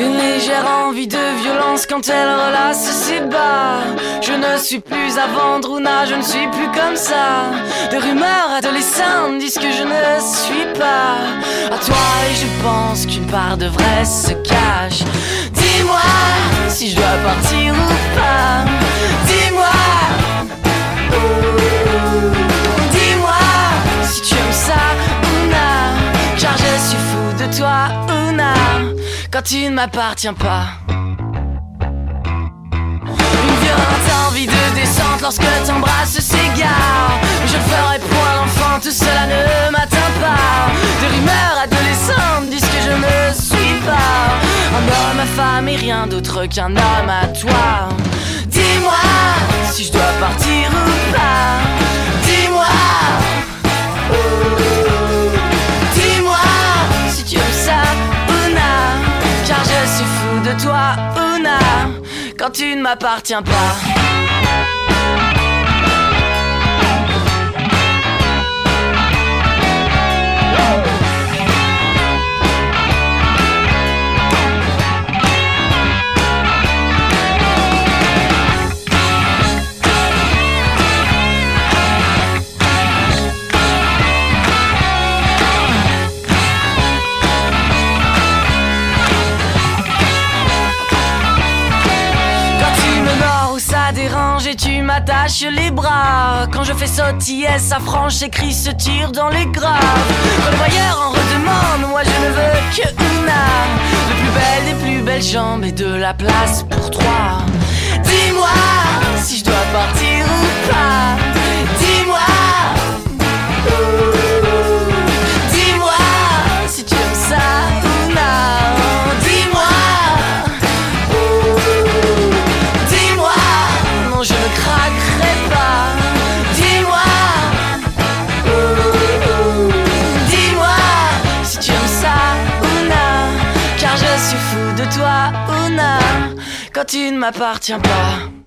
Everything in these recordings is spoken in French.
Une légère envie de violence quand elle relasse ses bas. Je ne suis plus à vendre ou je ne suis plus comme ça. De rumeurs adolescentes disent que je ne suis pas à toi et je pense qu'une part de vrai se cache. Dis-moi si je dois partir ou pas. Dis-moi. Dis-moi si tu aimes ça ou non. Car je suis fou de toi quand tu ne m'appartiens pas. Une violente envie de descente lorsque t'embrasses s'égare. Je ferai point l'enfant, tout cela ne m'atteint pas. De rumeurs adolescentes disent que je ne suis pas un homme, ma femme et rien d'autre qu'un homme à toi. Dis-moi si je dois partir ou pas. Dis-moi. De toi, Una, quand tu ne m'appartiens pas. Et tu m'attaches les bras. Quand je fais sautiller sa franche écrit se tire dans les graves. Quand le en redemande, moi je ne veux que Una. De plus belle des plus belles jambes et de la place pour trois. Dis-moi si je dois partir ou pas. Tu ne m'appartiens pas.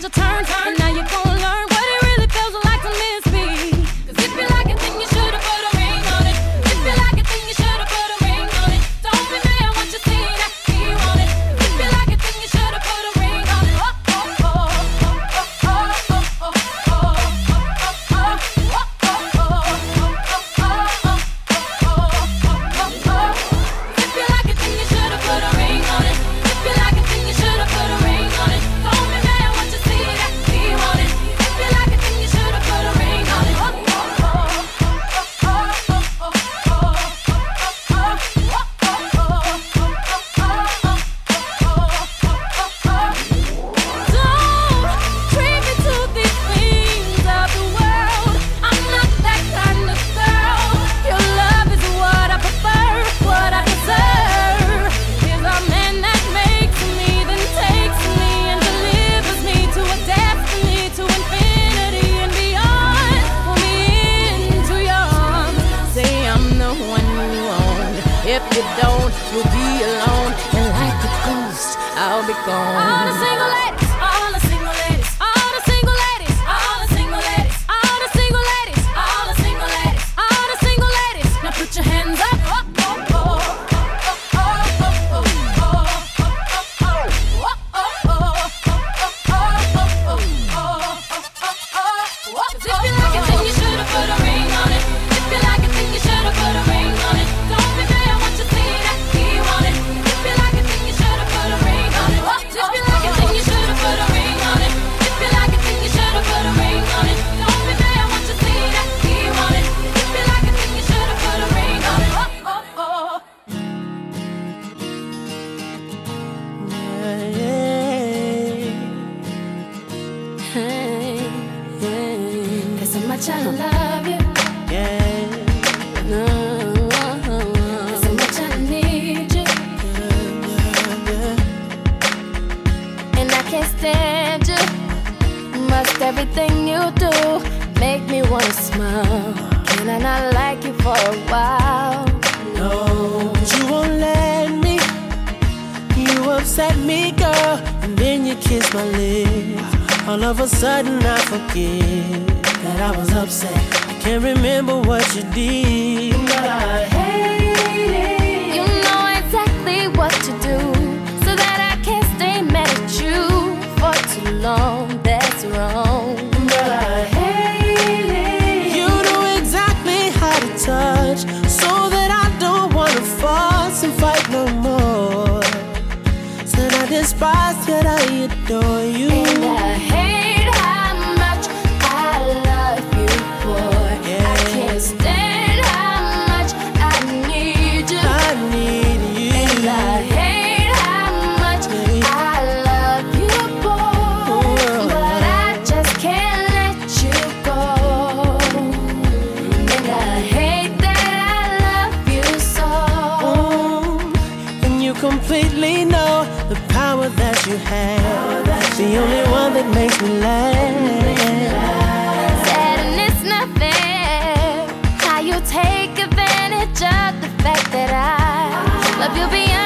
got your turn, and now you're going. You'll be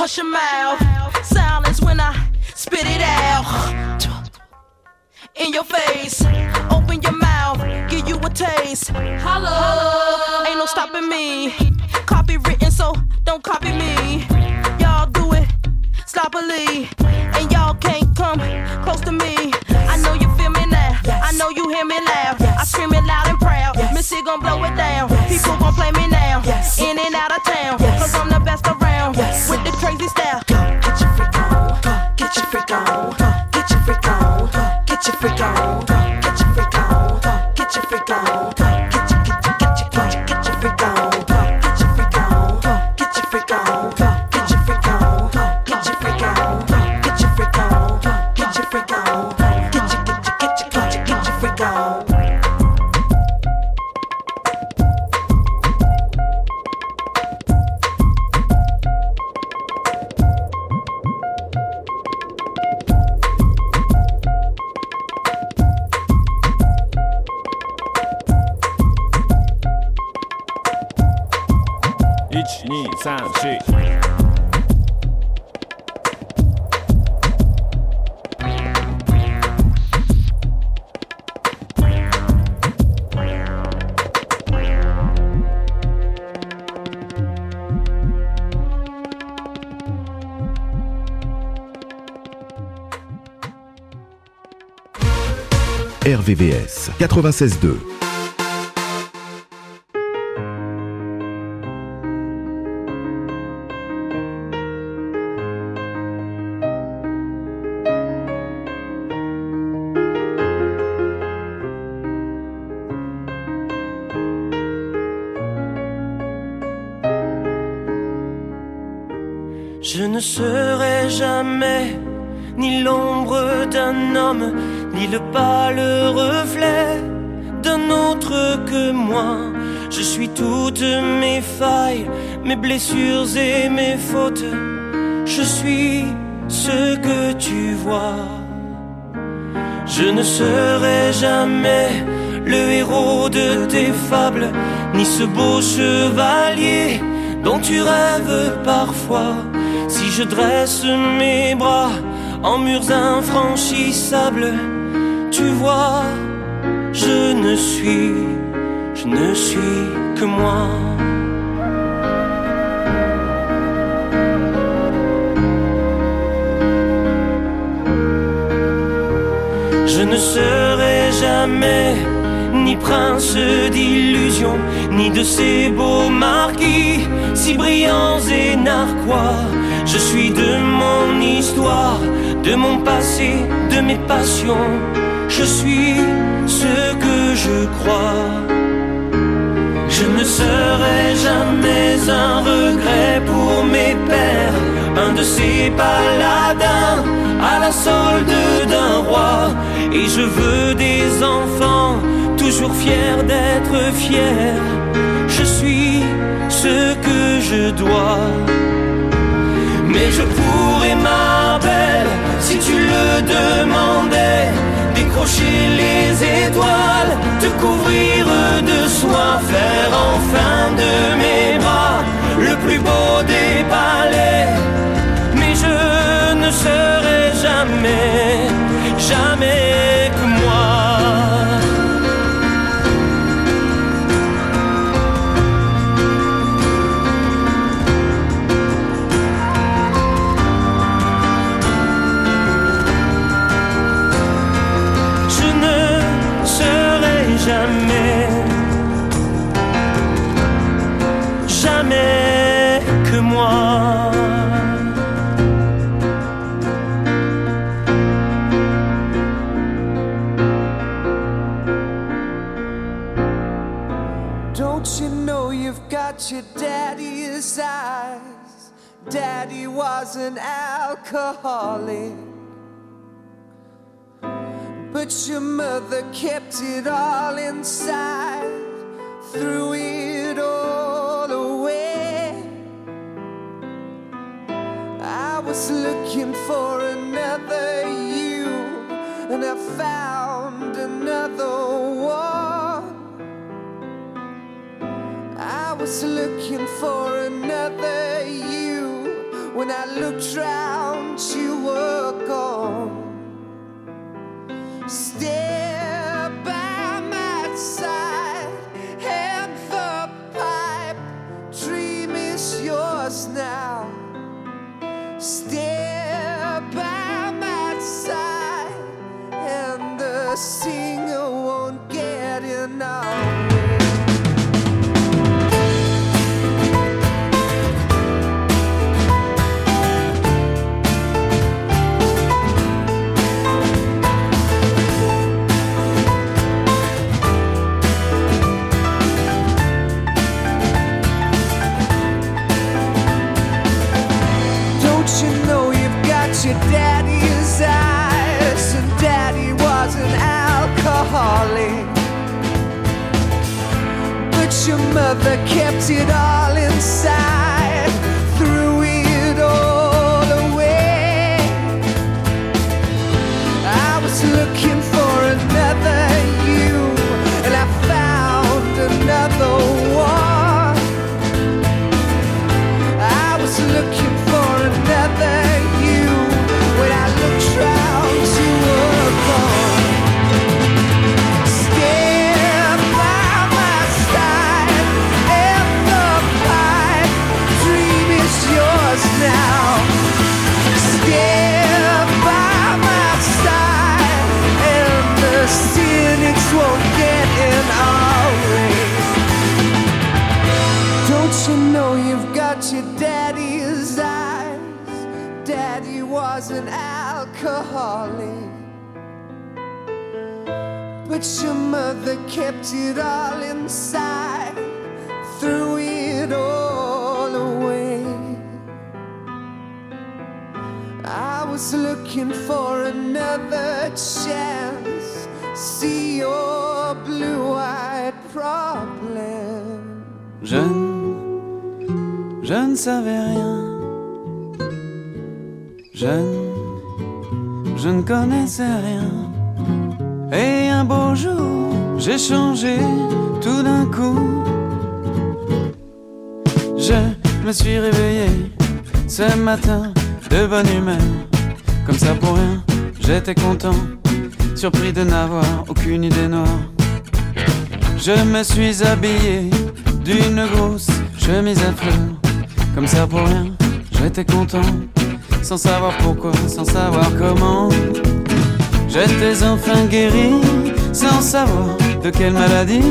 Hush your mouth. Silence when I spit it out. In your face. Open your mouth. Give you a taste. Holla. Ain't no stopping me. Copywritten, so don't copy me. Y'all do it sloppily. And y'all can't come close to me. I know you feel me now. I know you hear me loud. I scream it loud and proud. Missy gon' blow it down. People gon' play me now. In and out of town. Cause I'm the best around. Freak on. Get your freak on. Get your freak on. 96.2. Je ne serai jamais ni l'ombre d'un homme, ni le pâle reflet d'un autre que moi. Je suis toutes mes failles, mes blessures et mes fautes. Je suis ce que tu vois. Je ne serai jamais le héros de tes fables, ni ce beau chevalier dont tu rêves parfois. Si je dresse mes bras en murs infranchissables, tu vois, je ne suis, je ne suis que moi. Je ne serai jamais ni prince d'illusion, ni de ces beaux marquis, si brillants et narquois. Je suis de mon histoire, de mon passé, de mes passions. Je suis ce que je crois. Je ne serai jamais un regret pour mes pères, un de ces paladins à la solde d'un roi. Et je veux des enfants, toujours fiers d'être fiers. Je suis ce que je dois. Mais je pourrais, ma belle, si tu le demandais, les étoiles, te couvrir But your mother kept it all inside, threw it all away. I was looking for another you, and I found another one. I was looking for another you. When I looked round, you were gone. Stay Je ne, je ne connaissais rien. Et un beau jour, j'ai changé tout d'un coup. Je me suis réveillé ce matin de bonne humeur. Comme ça pour rien, j'étais content. Surpris de n'avoir aucune idée noire. Je me suis habillé d'une grosse chemise à fleurs. Comme ça pour rien, j'étais content. Sans savoir pourquoi, sans savoir comment. J'étais enfin guéri, sans savoir de quelle maladie.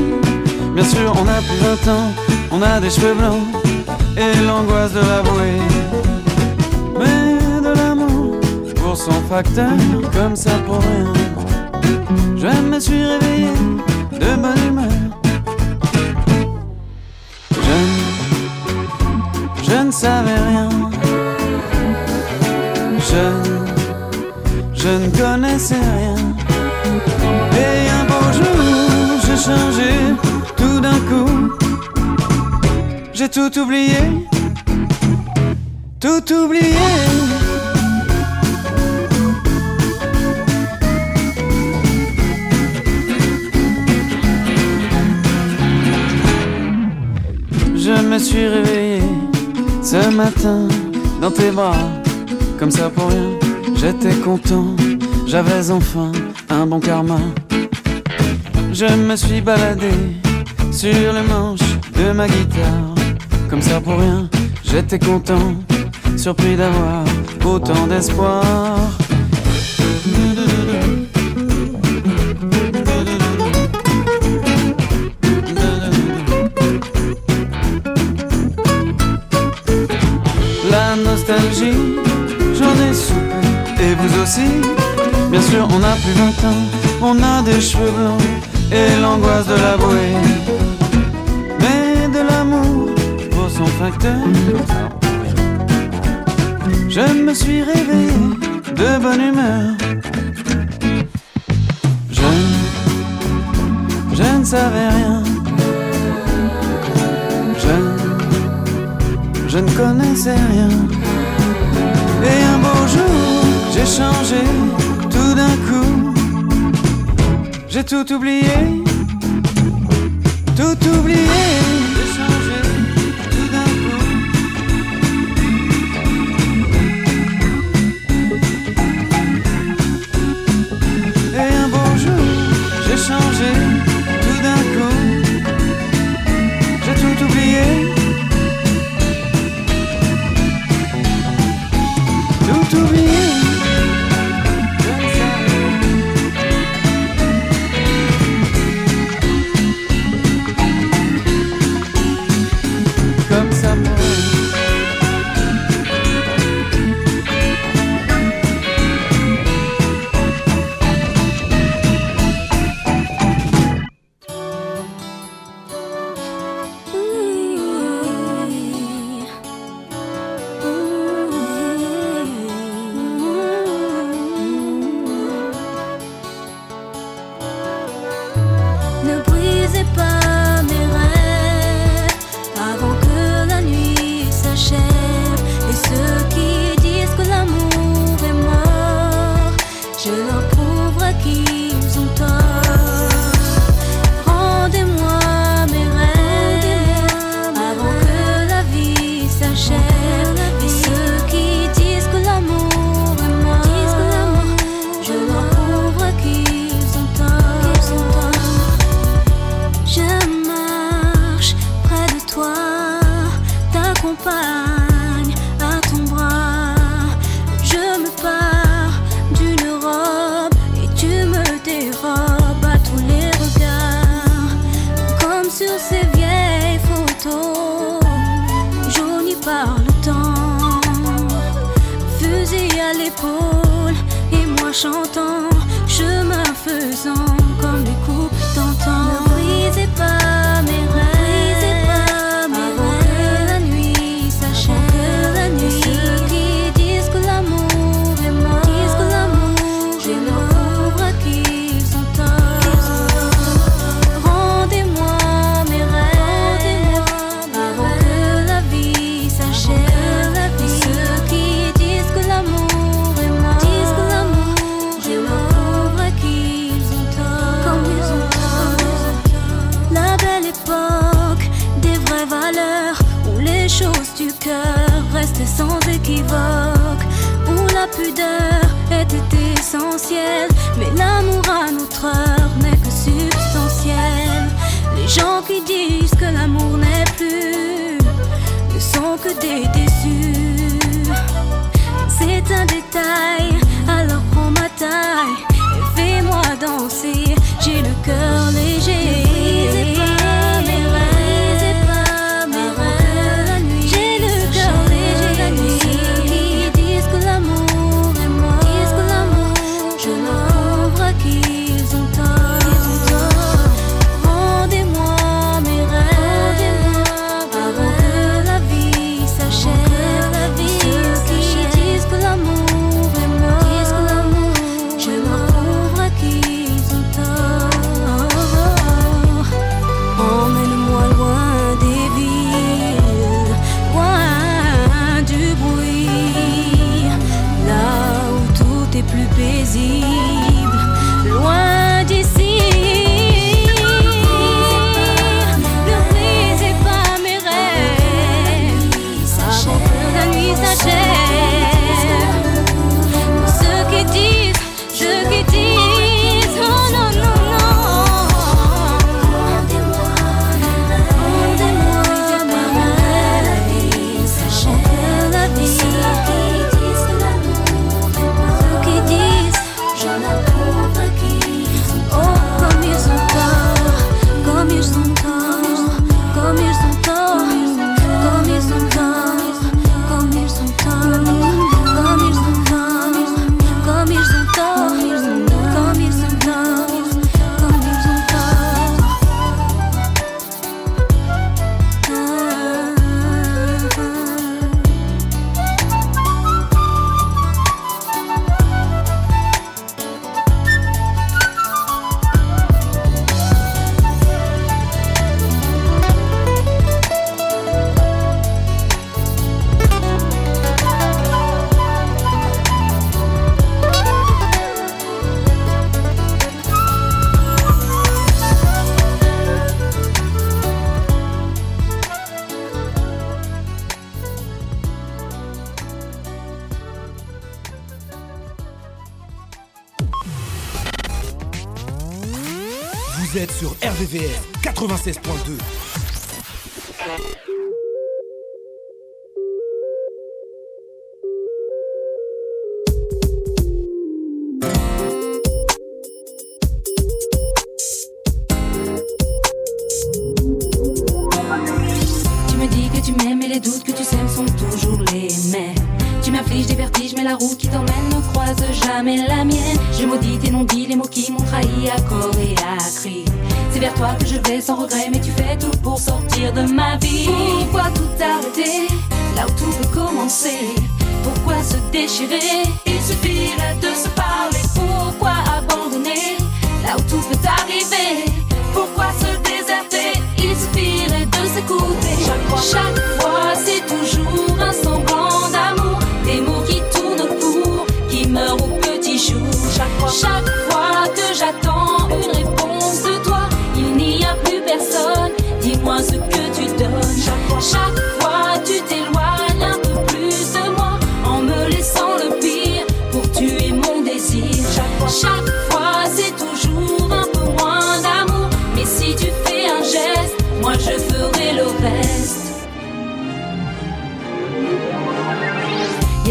Bien sûr, on a plus 20 ans, on a des cheveux blancs et l'angoisse de l'avouer. Mais de l'amour pour son facteur, comme ça pour rien. Je me suis réveillé de bonne humeur. Je je ne savais rien. Je, ne connaissais rien. Et un beau jour, j'ai changé tout d'un coup. J'ai tout oublié, tout oublié. Je me suis réveillé ce matin dans tes bras, comme ça pour rien. J'étais content, j'avais enfin un bon karma. Je me suis baladé sur le manche de ma guitare, comme ça pour rien. J'étais content, surpris d'avoir autant d'espoir. L'angoisse de l'avouer. Mais de l'amour pour son facteur. Je me suis réveillé de bonne humeur. Je, je ne savais rien. Je, je ne connaissais rien. Et un beau jour, j'ai changé tout d'un coup. J'ai tout oublié, tout oublié. 2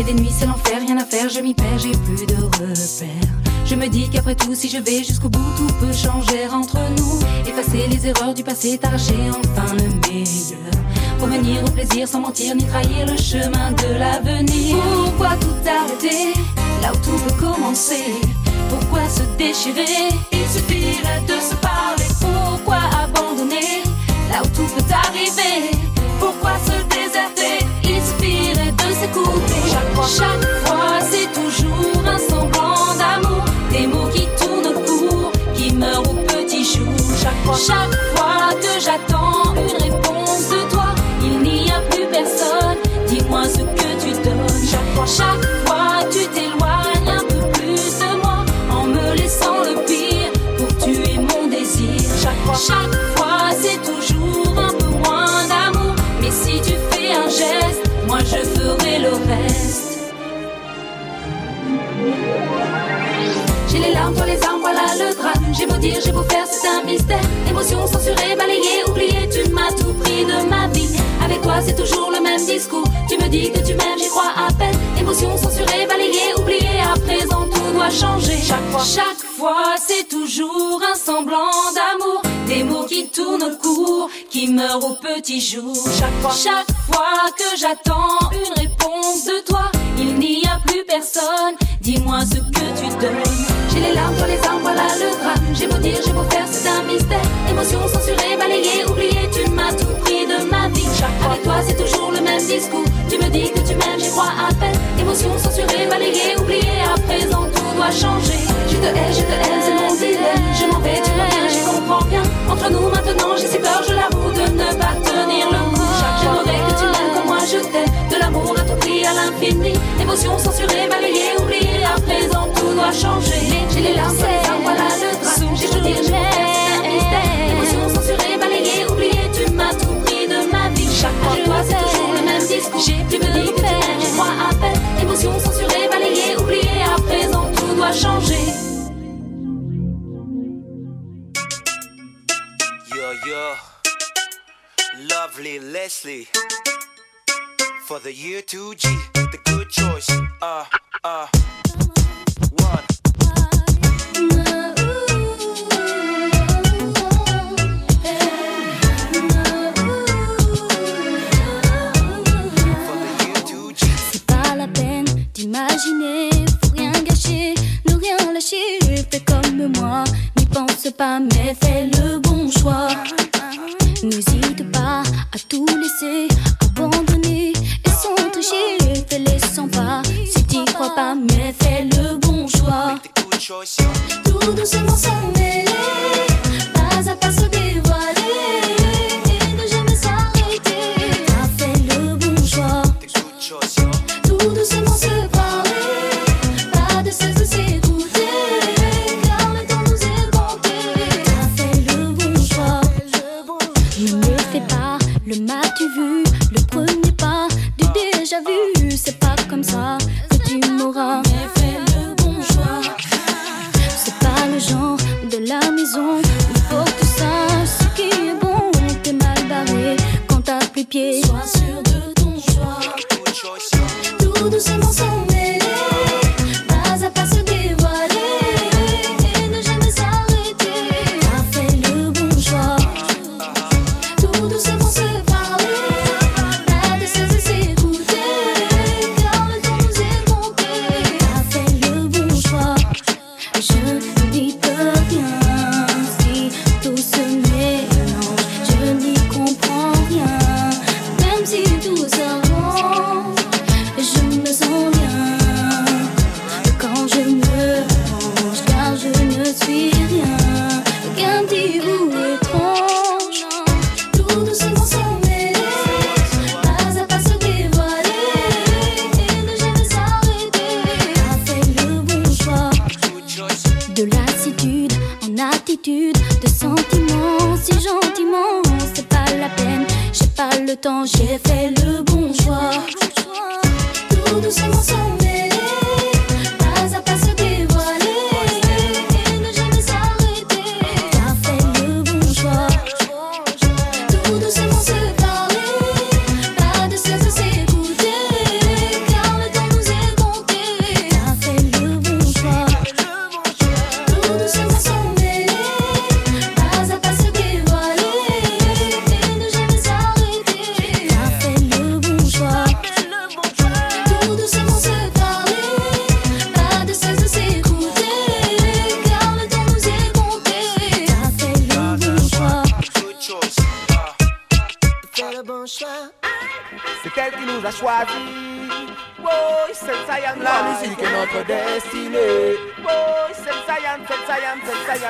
des nuits c'est l'enfer, rien à faire, je m'y perds, j'ai plus de repères. Je me dis qu'après tout, si je vais jusqu'au bout, tout peut changer entre nous. Effacer les erreurs du passé, t'arracher enfin le meilleur. Revenir au plaisir sans mentir ni trahir le chemin de l'avenir. Pourquoi tout arrêter là où tout peut commencer? Pourquoi se déchirer? Il suffirait de se parler. Chaque fois que j'attends une réponse de toi, il n'y a plus personne. Dis-moi ce que tu donnes. Chaque fois, chaque fois, les larmes, toi les armes, voilà le drame. J'ai beau dire, j'ai beau faire, c'est un mystère. Émotion censurée, balayée, oubliée, tu m'as tout pris de ma vie. Avec toi, c'est toujours le même discours. Tu me dis que tu m'aimes, j'y crois à peine. Émotion censurée, balayée, oubliée, à présent tout doit changer. Chaque fois, chaque fois, c'est toujours un semblant d'amour. Des mots qui tournent au cours, qui meurent au petit jour. Chaque fois, chaque fois que j'attends une réponse de toi, il n'y a plus personne. Dis-moi ce que tu donnes. J'ai les larmes, toi les armes, voilà le drame. J'ai beau dire, j'ai beau faire, c'est un mystère. Émotion censurée, balayée, oubliée, tu m'as tout pris de ma vie. Avec toi, c'est toujours l'infini. Émotion censurée, balayée, oubliée, à présent tout doit changer. J'ai les larmes, voilà le drame. J'ai beau dire, j'ai beau faire, c'est un mystère. Émotion censurée, balayée, oubliée, tu m'as tout pris de ma vie. Chaque fois, toi, c'est toujours le même discours. Tu me dis que tu m'aimes, je crois à peine. Émotion censurée, balayée, oubliée, à présent tout doit changer. Yo, yo. Lovely Leslie. For the year 2G, the good choice. Uh, uh. One. For the year 2G. C'est pas la peine d'imaginer, faut rien gâcher, ne rien lâcher. Fais comme moi, n'y pense pas, mais fais le bon choix. N'hésite pas à tout laisser, sans tricher. Fais les 100 pas, si t'y crois pas, mais fais le bon choix. Tout doucement s'en mêler, down.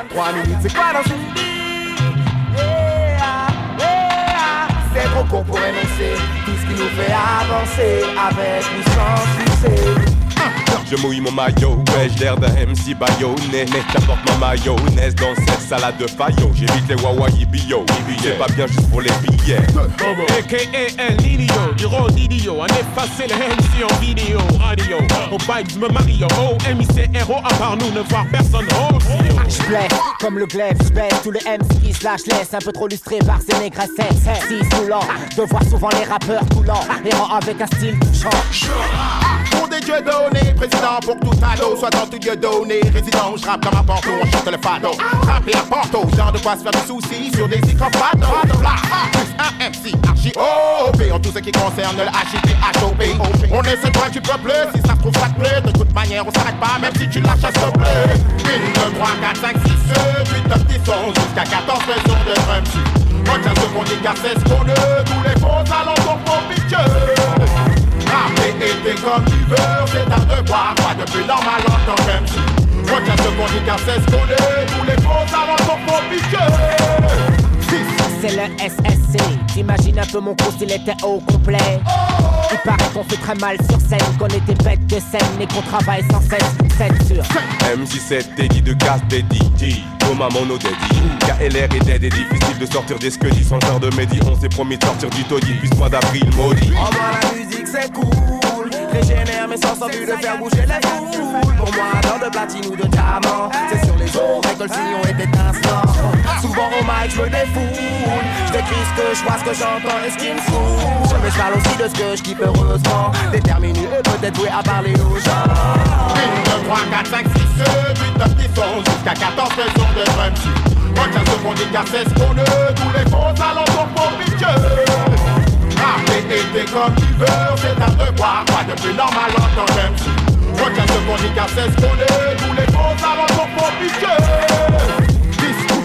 Trois minutes, c'est quoi dans une vie C'est trop court pour énoncer tout ce qui nous fait avancer avec ou sans succès. Je mouille mon maillot, ouais, j'ai l'air d'un MC baïonné. J'apporte ma mayonnaise dans cette salade de faillot. J'évite les wawaï bio, c'est pas bien juste pour les billets. AKA du rôle d'idiot. On effacer le MC en vidéo, radio. Au bike, me Mario, oh, MIC, héros, à part nous, ne voir personne, oh, J'blesse, comme le glaive, j'baisse tous les MC qui se lâchent, laisse un peu trop lustré par ces négresses. Si saoulant, de voir souvent les rappeurs coulants, errant avec un style touchant. Des dieux donnés, président pour tout ado, soit dans tout dieu donné, résident, je rappe comme un porto, on chante le fado. À porto, genre de quoi se faire des soucis sur des icophados. Plus un MC, archi en tout ce qui concerne le HIP, On est ce droit du peuple, si ça se trouve ça te plaît, de toute manière on s'arrête pas, même si tu lâches à te plaît. 1, 2, 3, 4, 5, 6, 8, 9, 10, 11, jusqu'à 14 raisons de drum Retiens ce qu'on dit car tous les faux alentours pour piquer. Comme tu veux, c'est un devoir, pas de plus normal. Retiens ce qu'on dit tous les faux pour piquer c'est le SSC. T'imagines un peu mon cours s'il était au complet. Il paraît qu'on fait très mal sur scène, qu'on était bête de scène et qu'on travaille sans cesse. Censure. MC7, Teddy de casse Teddy. Thomas Mono Daddy. KLR et dead et difficile de sortir des scudies. Sans genre de médi, on s'est promis de sortir du taudis. Puis mois d'avril maudit. Oh, bah, la musique c'est cool. Mais sans envie de faire bouger les foules. Pour moi, dans de platine ou de diamant. C'est sur les oreilles que le sillon est. Souvent au mic, je me défoule. Je ce que je vois, ce que j'entends et ce qui me fout. Mais je parle aussi de ce que je kiffe heureusement. Déterminé et peut-être doué à parler aux gens. 1, 2, 3, 4, 5, 6, 7, 8, 9, 10, 11, jusqu'à 14 raisons de qu'on dit car c'est ce qu'on est. Tous les faux alentours pour Rapper et comme veux, c'est un devoir. Pas de plus normal en tant qu'MC. Retiens ce qu'on dit car c'est ce qu'on est. Tous les faux alentours pour piquer.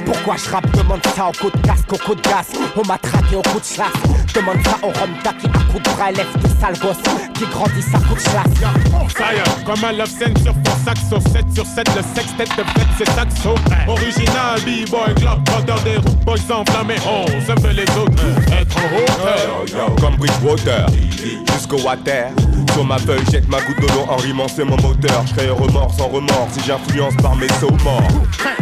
Pourquoi je rappe Demande ça au coup de casque, au coup de gaz On m'a traqué au coup de chasse Demande ça au Romta qui à coup de bras élève des sales gosses Qui grandissent à coup de chasse Fire, comme un love scène sur fond saxo 7 sur 7, le sextet de fête c'est saxo Original, b-boy, globe, vendeur des routes, boys enflammés On se fait les autres, être en hauteur Comme Bridgewater, jusqu'au water sur ma feuille, jette ma goutte d'eau en rimant, c'est mon moteur. Je crée remords sans remords si j'influence par mes sauts morts.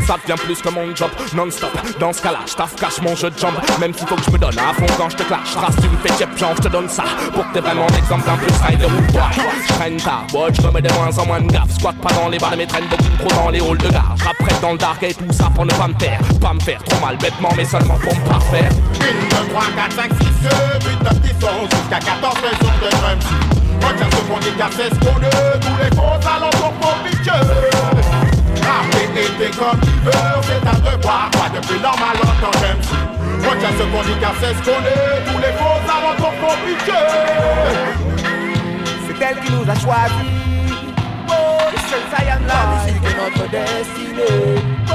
Ça devient plus que mon job, non-stop. Dans ce cas-là, je cache mon jeu de jambes. Même s'il faut que je me donne à fond quand je te clash. Trace, tu me fais tiep, je te donne ça. Pour que t'aies vraiment l'exemple d'un plus rider ou toi. Je traîne ta watch, je remets de moins en moins de gaffe. Squat pas dans les balles, mais traîne beaucoup trop dans les halls de gare. Je dans le dark et tout ça pour ne pas me taire. Pas me faire trop mal bêtement, mais seulement pour me parfaire. 1, 2, 3, 4, 5, 6, 7, 8, 9, 10, 11, jusqu'à 14 raisons de drum Retiens ce qu'on car c'est ce qu'on est Tous les faux alentours pour piquer Rapper et comme tu veux C'est un devoir, pas de plus normal en tant qu'MC Retiens ce qu'on dit car c'est ce qu'on est Tous les faux alentours pour piquer C'est elle qui nous a choisis. Oh, c'est le Saiyan La musique est notre destinée. Oh,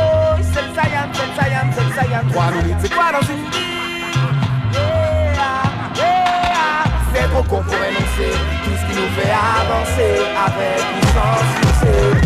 c'est le Saiyan, c'est le Saiyan, c'est le Saiyan Trois minutes, c'est quoi dans une vie? C'est trop court pour énoncer tout ce qui nous fait avancer avec sans succès.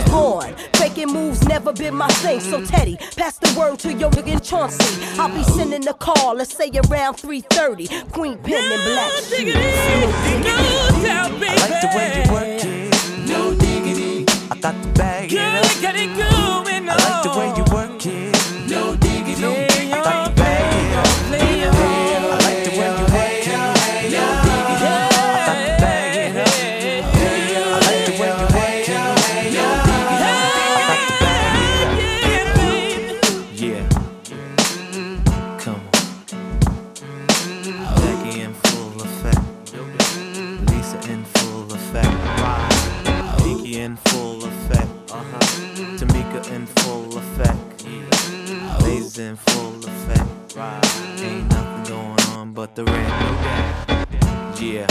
is born. Faking moves never been my thing. So Teddy, pass the word to your nigga Chauncey. I'll be sending a call, let's say around 3:30. Queen Pen and Black Street. I like the way you work it. No diggity. I got to bag it up. in full effect. Right. Ain't nothing going on but the rent. Yeah.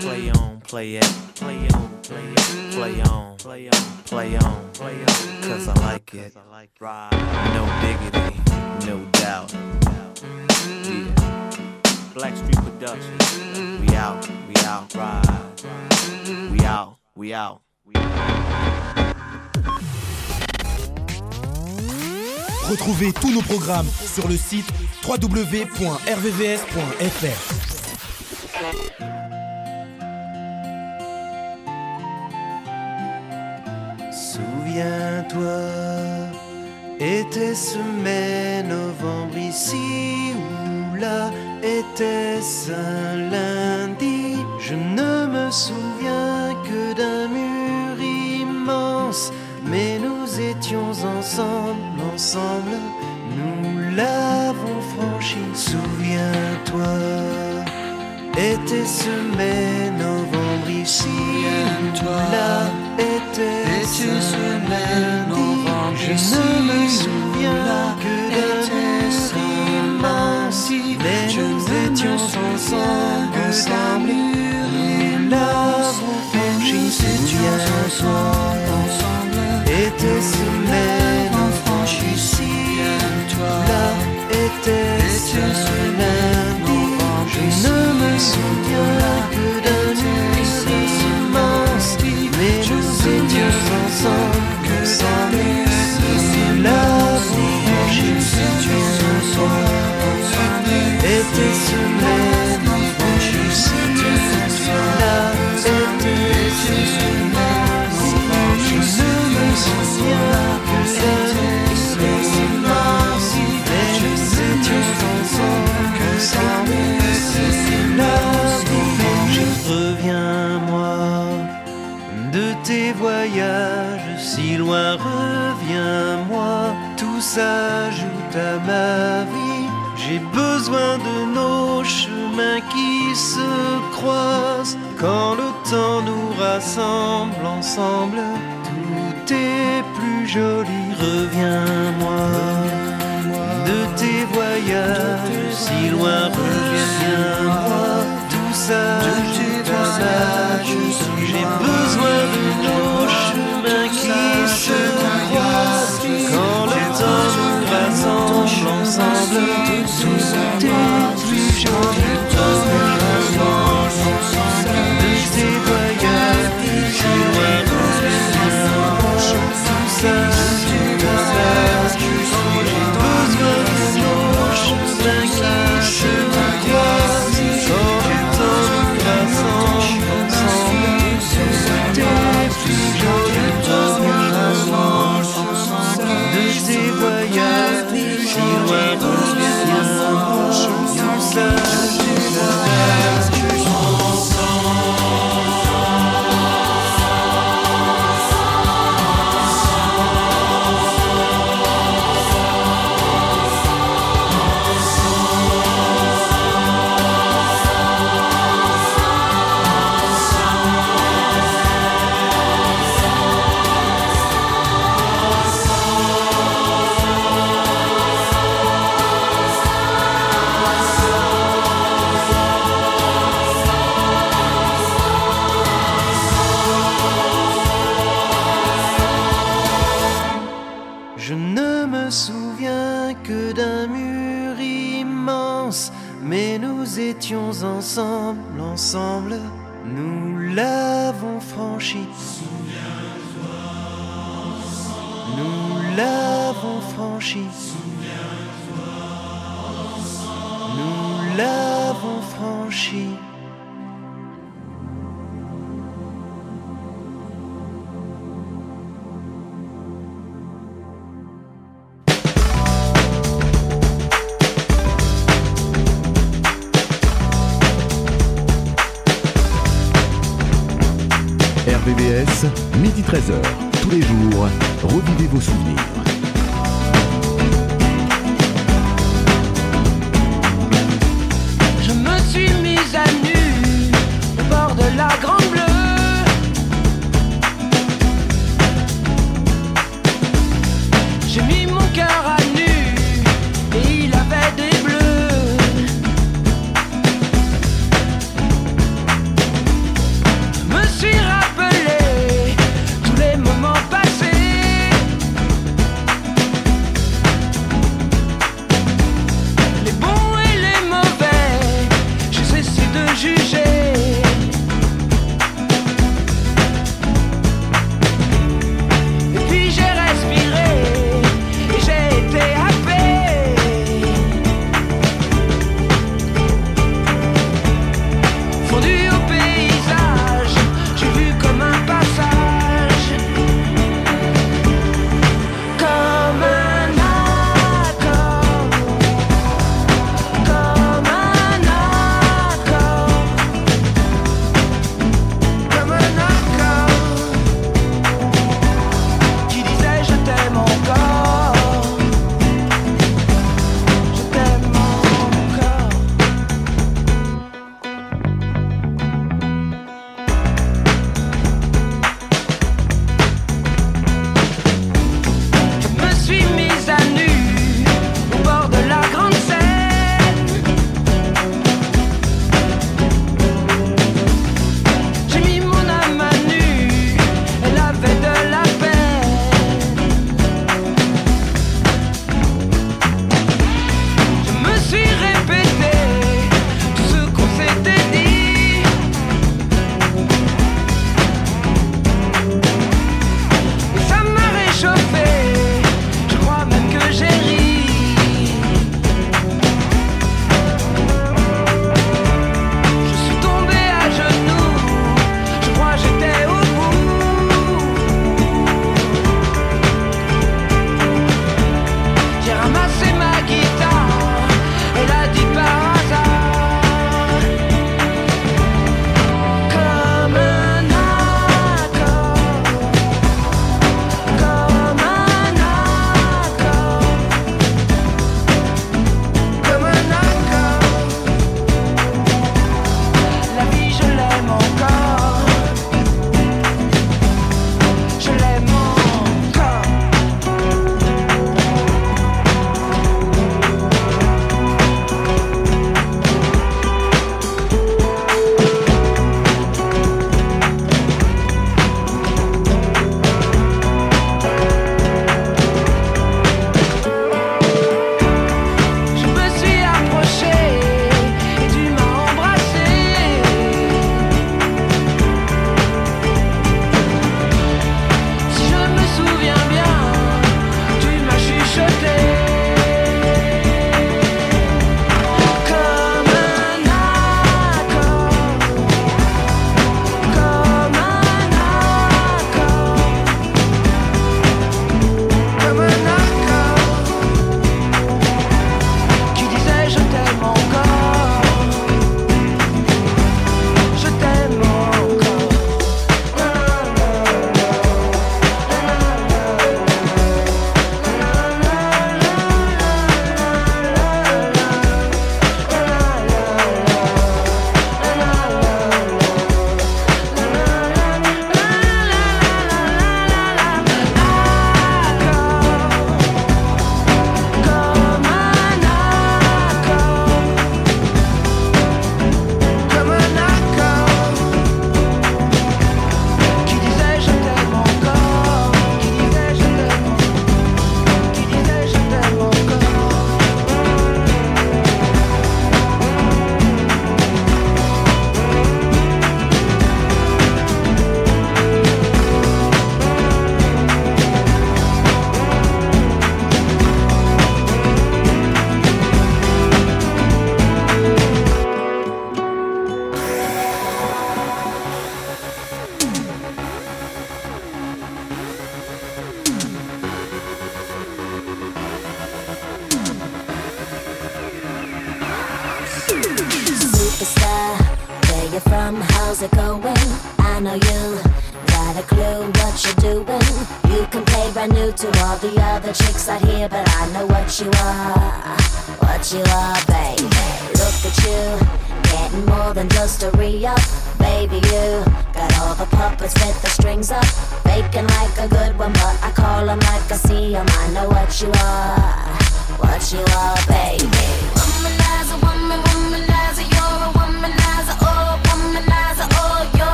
Play on, play it. Play on, play it. Play on, play on, play on. Play on. Cause I like it. No diggity, no doubt. Yeah. Black Street Productions. We out, we out, ride. We out, we out. We out. Retrouvez tous nos programmes sur le site www.rvvs.fr. Souviens-toi, était-ce mai, novembre ici ou là, était-ce un lundi? Je ne me souviens que d'un mur immense, mais nous nous étions ensemble, ensemble, nous l'avons franchi. Souviens-toi, été, semaine, novembre ici. Souviens-toi, là, été, été semaine, novembre Je ne me souviens là, que d'un immense, mais Je nous étions ensemble, que ensemble, nous l'avons franchi. Nous étions ensemble et te soulève. Enfant, je suis si toi. Là était. ensemble. 13h.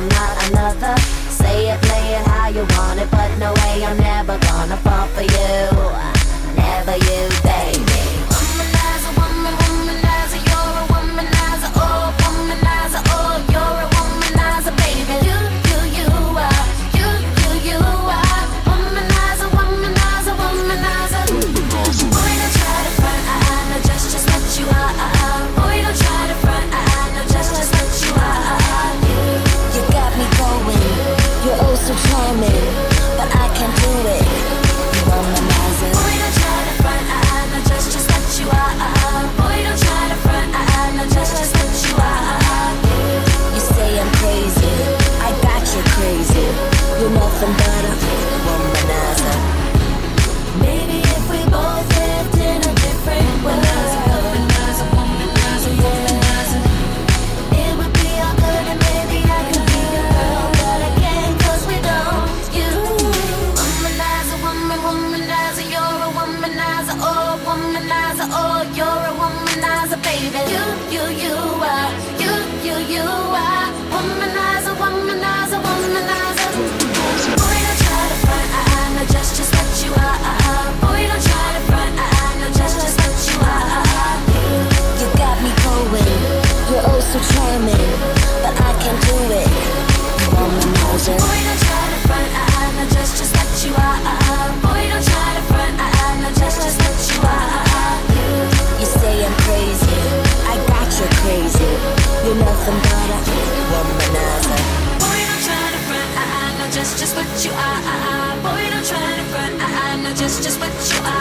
I'm not another. Say it, play it how you want it, but no way I'm never gonna fall for you. Never you. are. Boy, don't try to front. I, I know just, just what you are.